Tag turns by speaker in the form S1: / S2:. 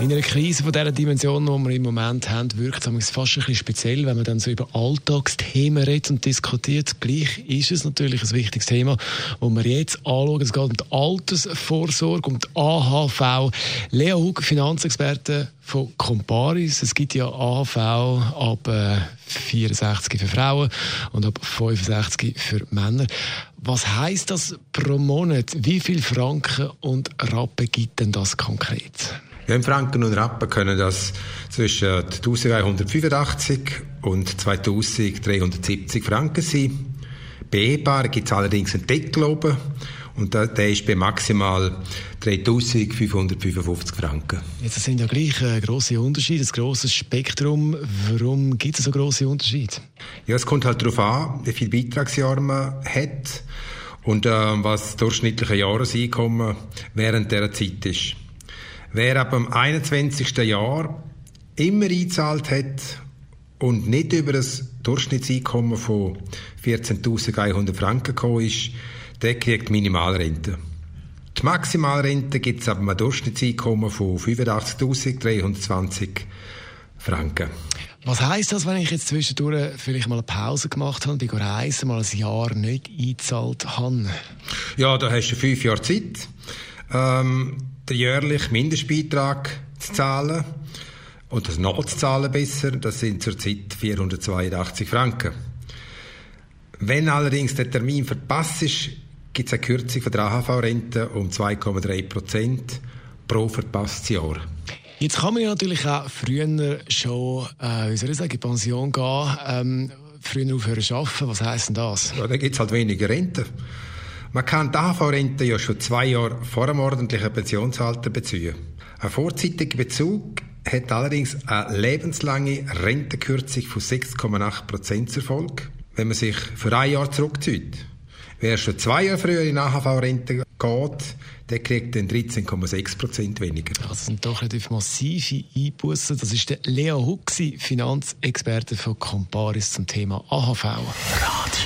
S1: in einer Krise von dieser Dimension, die wir im Moment haben, wirkt es fast ein bisschen speziell, wenn man dann so über Alltagsthemen redet und diskutiert. Gleich ist es natürlich ein wichtiges Thema, das wir jetzt anschauen. Es geht um die Altersvorsorge, um die AHV. Lea Hug, Finanzexperte von Comparis. Es gibt ja AHV ab äh, 64 für Frauen und ab 65 für Männer. Was heißt das pro Monat? Wie viel Franken und Rappen gibt denn das konkret?
S2: Ja, in Franken und Rappen können das zwischen 1185 und 2370 Franken sein. Ehepaaren gibt es allerdings einen Deckel oben und der ist bei maximal 3555 Franken.
S1: Jetzt sind ja gleich äh, grosse Unterschiede, ein grosses Spektrum. Warum gibt es so grosse Unterschiede?
S2: Ja, es kommt halt darauf an, wie viel Beitragsjahr man hat und äh, was das durchschnittliche Jahreseinkommen während dieser Zeit ist. Wer ab dem 21. Jahr immer eingezahlt hat und nicht über das Durchschnittseinkommen von 14.100 Franken gekommen ist, der kriegt Minimalrente. Die Maximalrente gibt es ab einem Durchschnittseinkommen von 85.320 Franken.
S1: Was heisst das, wenn ich jetzt zwischendurch vielleicht mal eine Pause gemacht habe, bin reisen, mal ein Jahr nicht eingezahlt habe?
S2: Ja, da hast du fünf Jahre Zeit. Ähm, den jährlichen Mindestbeitrag zu zahlen und das nachzuzahlen besser, das sind zurzeit 482 Franken. Wenn allerdings der Termin verpasst ist, gibt es eine Kürzung von der AHV-Rente um 2,3 Prozent pro verpasstes Jahr.
S1: Jetzt kann man ja natürlich auch früher schon, äh, wie soll ich sagen, in Pension gehen, ähm, früher aufhören zu arbeiten. Was heisst denn das?
S2: Ja, dann gibt es halt weniger Rente. Man kann die AHV-Rente ja schon zwei Jahre vor dem ordentlichen Pensionsalter beziehen. Ein vorzeitiger Bezug hat allerdings eine lebenslange Rentenkürzung von 6,8 Prozent zur Folge, wenn man sich für ein Jahr zurückzieht. Wer schon zwei Jahre früher in AHV-Rente geht, der kriegt dann 13,6 Prozent weniger.
S1: Das sind doch relativ massive Einbußen. Das ist der Leo Huxi, Finanzexperte von Comparis zum Thema AHV.
S3: Radio